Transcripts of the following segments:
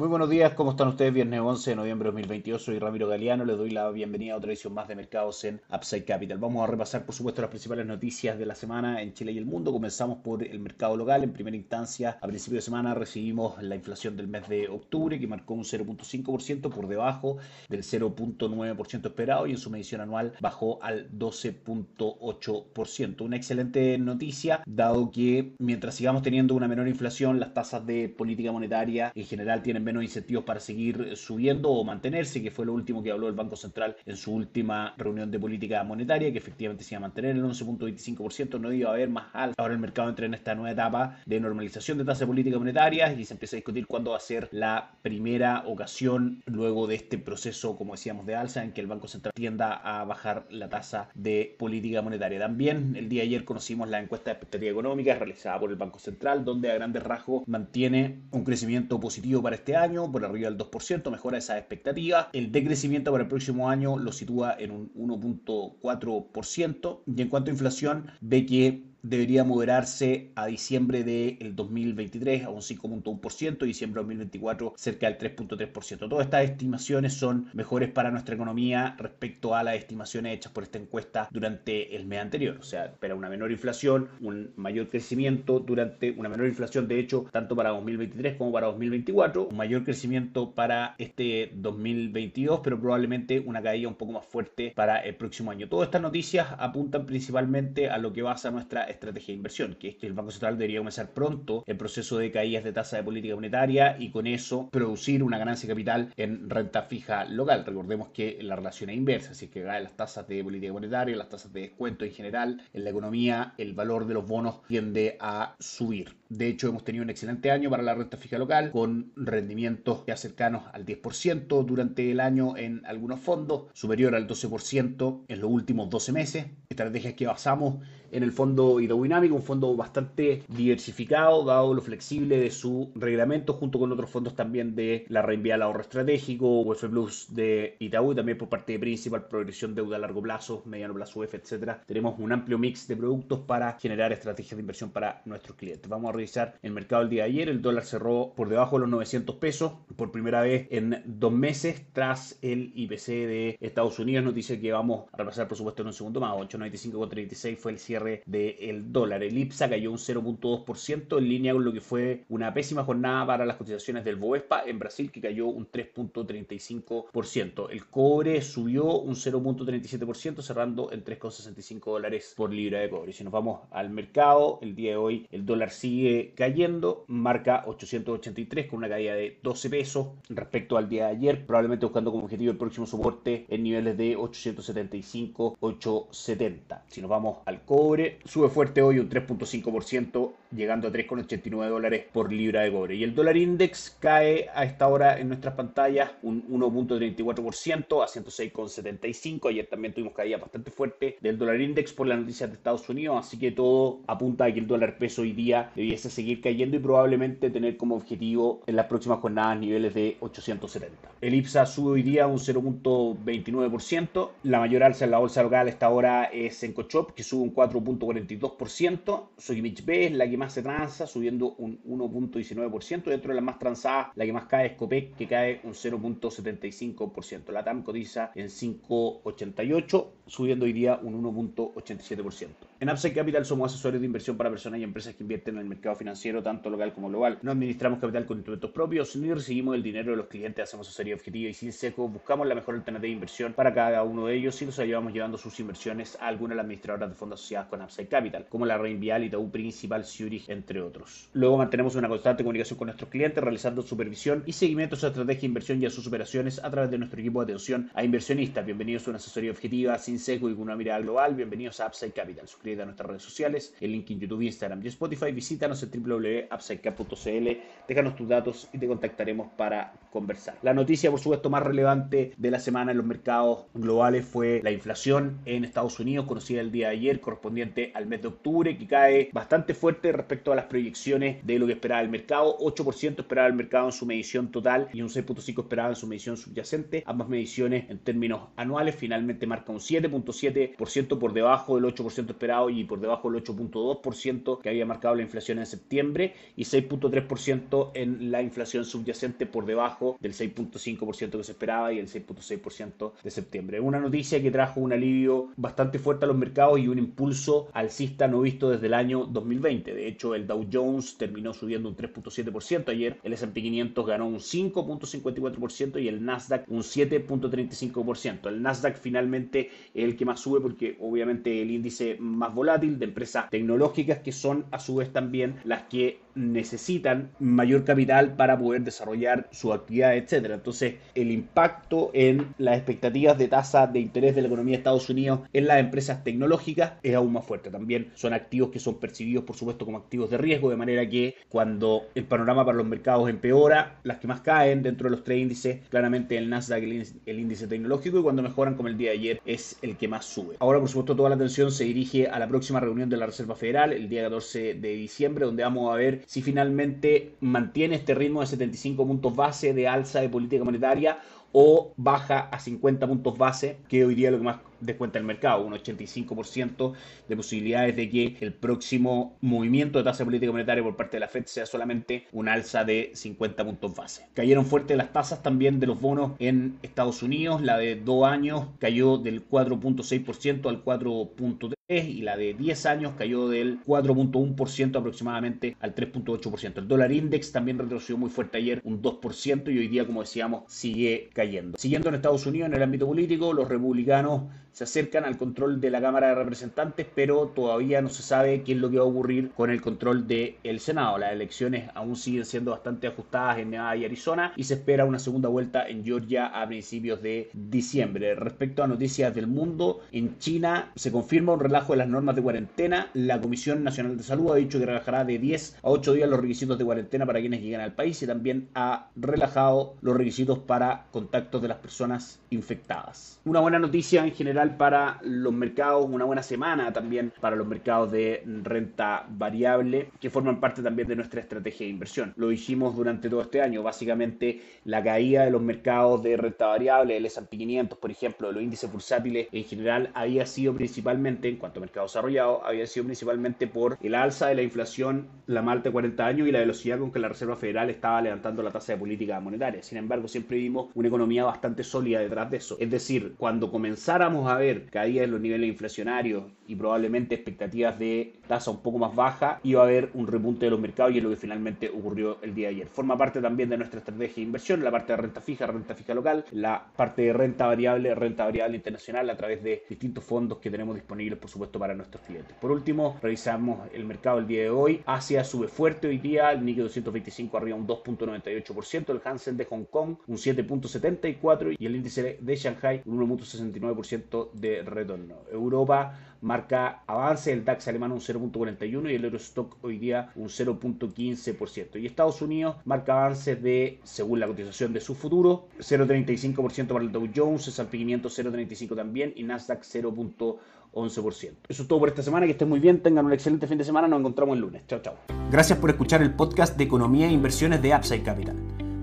Muy buenos días, ¿cómo están ustedes? Viernes 11 de noviembre de 2022, soy Ramiro Galeano, les doy la bienvenida a otra edición más de mercados en Upside Capital. Vamos a repasar, por supuesto, las principales noticias de la semana en Chile y el mundo. Comenzamos por el mercado local. En primera instancia, a principio de semana recibimos la inflación del mes de octubre, que marcó un 0.5% por debajo del 0.9% esperado y en su medición anual bajó al 12.8%. Una excelente noticia, dado que mientras sigamos teniendo una menor inflación, las tasas de política monetaria en general tienen menos incentivos para seguir subiendo o mantenerse, que fue lo último que habló el Banco Central en su última reunión de política monetaria, que efectivamente se iba a mantener el 11.25%, no iba a haber más alto. Ahora el mercado entra en esta nueva etapa de normalización de tasa de política monetaria y se empieza a discutir cuándo va a ser la primera ocasión luego de este proceso, como decíamos, de alza en que el Banco Central tienda a bajar la tasa de política monetaria. También el día de ayer conocimos la encuesta de expectativa económica realizada por el Banco Central, donde a grandes rasgos mantiene un crecimiento positivo para este año, por arriba del 2%, mejora esa expectativa. El decrecimiento para el próximo año lo sitúa en un 1.4%. Y en cuanto a inflación, ve que debería moderarse a diciembre del 2023 a un 5.1% y diciembre de 2024 cerca del 3.3%. Todas estas estimaciones son mejores para nuestra economía respecto a las estimaciones hechas por esta encuesta durante el mes anterior. O sea, espera una menor inflación, un mayor crecimiento durante una menor inflación, de hecho, tanto para 2023 como para 2024, un mayor crecimiento para este 2022, pero probablemente una caída un poco más fuerte para el próximo año. Todas estas noticias apuntan principalmente a lo que basa nuestra estrategia de inversión, que es que el Banco Central debería comenzar pronto el proceso de caídas de tasa de política monetaria y con eso producir una ganancia capital en renta fija local. Recordemos que la relación es inversa, así que las tasas de política monetaria, las tasas de descuento en general, en la economía el valor de los bonos tiende a subir. De hecho, hemos tenido un excelente año para la renta fija local, con rendimientos ya cercanos al 10% durante el año en algunos fondos, superior al 12% en los últimos 12 meses. Estrategias que basamos en el fondo hidrodinámico, un fondo bastante diversificado, dado lo flexible de su reglamento, junto con otros fondos también de la reenvía al ahorro estratégico, UF Plus de Itaú, y también por parte de Principal, progresión deuda a largo plazo, mediano plazo UF, etcétera. Tenemos un amplio mix de productos para generar estrategias de inversión para nuestros clientes. Vamos a revisar el mercado el día de ayer. El dólar cerró por debajo de los 900 pesos por primera vez en dos meses tras el IPC de Estados Unidos. Noticia que vamos a repasar, por supuesto, en un segundo más. 895,36 fue el cierre del dólar. El IPSA cayó un 0.2% en línea con lo que fue una pésima jornada para las cotizaciones del Boespa en Brasil que cayó un 3.35%. El cobre subió un 0.37% cerrando en 3.65 dólares por libra de cobre. Si nos vamos al mercado, el día de hoy el dólar sigue cayendo, marca 883 con una caída de 12 pesos respecto al día de ayer, probablemente buscando como objetivo el próximo soporte en niveles de 875, 870. Si nos vamos al cobre, sube fuerte hoy un 3.5%, llegando a 3,89 dólares por libra de cobre. Y el dólar index cae a esta hora en nuestras pantallas un 1.34% a 106,75. Ayer también tuvimos caída bastante fuerte del dólar index por las noticias de Estados Unidos, así que todo apunta a que el dólar peso hoy día debiese seguir cayendo y probablemente tener como objetivo en las próximas jornadas niveles de 870. El IPSA sube hoy día un 0.29%. La mayor alza en la bolsa local a esta hora es en Cochop, que sube un 4 4.42%. Sokimich B es la que más se transa, subiendo un 1.19%. Dentro de las más transadas, la que más cae es Copec, que cae un 0.75%. La TAM cotiza en 5.88, subiendo hoy día un 1.87%. En Upside Capital somos asesores de inversión para personas y empresas que invierten en el mercado financiero, tanto local como global. No administramos capital con instrumentos propios, ni recibimos el dinero de los clientes, hacemos asesoría objetiva y sin seco. Buscamos la mejor alternativa de inversión para cada uno de ellos y los ayudamos llevando sus inversiones a alguna de las administradoras de fondos asociadas con Upside Capital, como la Reinvial, Itaú Principal, Zurich, entre otros. Luego mantenemos una constante comunicación con nuestros clientes, realizando supervisión y seguimiento a su estrategia de inversión y a sus operaciones a través de nuestro equipo de atención a inversionistas. Bienvenidos a una asesoría objetiva, sin seco y con una mirada global. Bienvenidos a Upside Capital. Suscríbete a nuestras redes sociales, el link en YouTube, Instagram y Spotify. Visítanos en www.upsidecap.cl, déjanos tus datos y te contactaremos para conversar. La noticia, por supuesto, más relevante de la semana en los mercados globales fue la inflación en Estados Unidos, conocida el día de ayer, correspondiente al mes de octubre, que cae bastante fuerte respecto a las proyecciones de lo que esperaba el mercado. 8% esperaba el mercado en su medición total y un 6.5% esperaba en su medición subyacente. Ambas mediciones en términos anuales finalmente marcan un 7.7% por debajo del 8% esperado y por debajo del 8.2% que había marcado la inflación en septiembre y 6.3% en la inflación subyacente por debajo del 6.5% que se esperaba y el 6.6% de septiembre. Una noticia que trajo un alivio bastante fuerte a los mercados y un impulso alcista no visto desde el año 2020. De hecho, el Dow Jones terminó subiendo un 3.7% ayer, el S&P 500 ganó un 5.54% y el Nasdaq un 7.35%. El Nasdaq finalmente es el que más sube porque obviamente el índice más volátil de empresas tecnológicas que son a su vez también las que necesitan mayor capital para poder desarrollar su actividad, etcétera. Entonces, el impacto en las expectativas de tasa de interés de la economía de Estados Unidos en las empresas tecnológicas es aún más fuerte. También son activos que son percibidos, por supuesto, como activos de riesgo, de manera que cuando el panorama para los mercados empeora, las que más caen dentro de los tres índices, claramente el Nasdaq, el índice tecnológico, y cuando mejoran como el día de ayer, es el que más sube. Ahora, por supuesto, toda la atención se dirige a la próxima reunión de la Reserva Federal, el día 14 de diciembre, donde vamos a ver si finalmente mantiene este ritmo de 75 puntos base de alza de política monetaria o baja a 50 puntos base, que hoy día es lo que más descuenta el mercado, un 85% de posibilidades de que el próximo movimiento de tasa política monetaria por parte de la Fed sea solamente un alza de 50 puntos base. Cayeron fuerte las tasas también de los bonos en Estados Unidos, la de 2 años cayó del 4.6% al 4.3% y la de 10 años cayó del 4.1% aproximadamente al 3.8%. El dólar index también retrocedió muy fuerte ayer, un 2% y hoy día, como decíamos, sigue cayendo. Siguiendo en Estados Unidos, en el ámbito político, los republicanos se acercan al control de la Cámara de Representantes, pero todavía no se sabe qué es lo que va a ocurrir con el control del Senado. Las elecciones aún siguen siendo bastante ajustadas en Nevada y Arizona y se espera una segunda vuelta en Georgia a principios de diciembre. Respecto a noticias del mundo, en China se confirma un relajo de las normas de cuarentena. La Comisión Nacional de Salud ha dicho que relajará de 10 a 8 días los requisitos de cuarentena para quienes lleguen al país y también ha relajado los requisitos para contactos de las personas infectadas. Una buena noticia en general para los mercados, una buena semana también para los mercados de renta variable que forman parte también de nuestra estrategia de inversión. Lo hicimos durante todo este año. Básicamente la caída de los mercados de renta variable, el S&P 500 por ejemplo, de los índices bursátiles en general había sido principalmente en cuanto mercado desarrollado había sido principalmente por el alza de la inflación, la malta de 40 años y la velocidad con que la Reserva Federal estaba levantando la tasa de política monetaria. Sin embargo, siempre vimos una economía bastante sólida detrás de eso. Es decir, cuando comenzáramos a ver caídas en los niveles inflacionarios y probablemente expectativas de tasa un poco más baja, iba a haber un repunte de los mercados y es lo que finalmente ocurrió el día de ayer. Forma parte también de nuestra estrategia de inversión, la parte de renta fija, renta fija local, la parte de renta variable, renta variable internacional a través de distintos fondos que tenemos disponibles, por supuesto para nuestros clientes. Por último, revisamos el mercado el día de hoy. Asia sube fuerte hoy día, el Nikkei 225 arriba un 2.98%, el Hansen de Hong Kong un 7.74% y el índice de Shanghai un 1.69% de retorno. Europa marca avance, el DAX alemán un 0.41 y el Eurostock hoy día un 0.15%. Y Estados Unidos marca avances de, según la cotización de su futuro, 0.35% para el Dow Jones, S&P 500 0.35 también y Nasdaq 0.11%. Eso es todo por esta semana, que estén muy bien, tengan un excelente fin de semana, nos encontramos el lunes. Chao, chao. Gracias por escuchar el podcast de Economía e Inversiones de Upside Capital.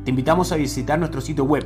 Te invitamos a visitar nuestro sitio web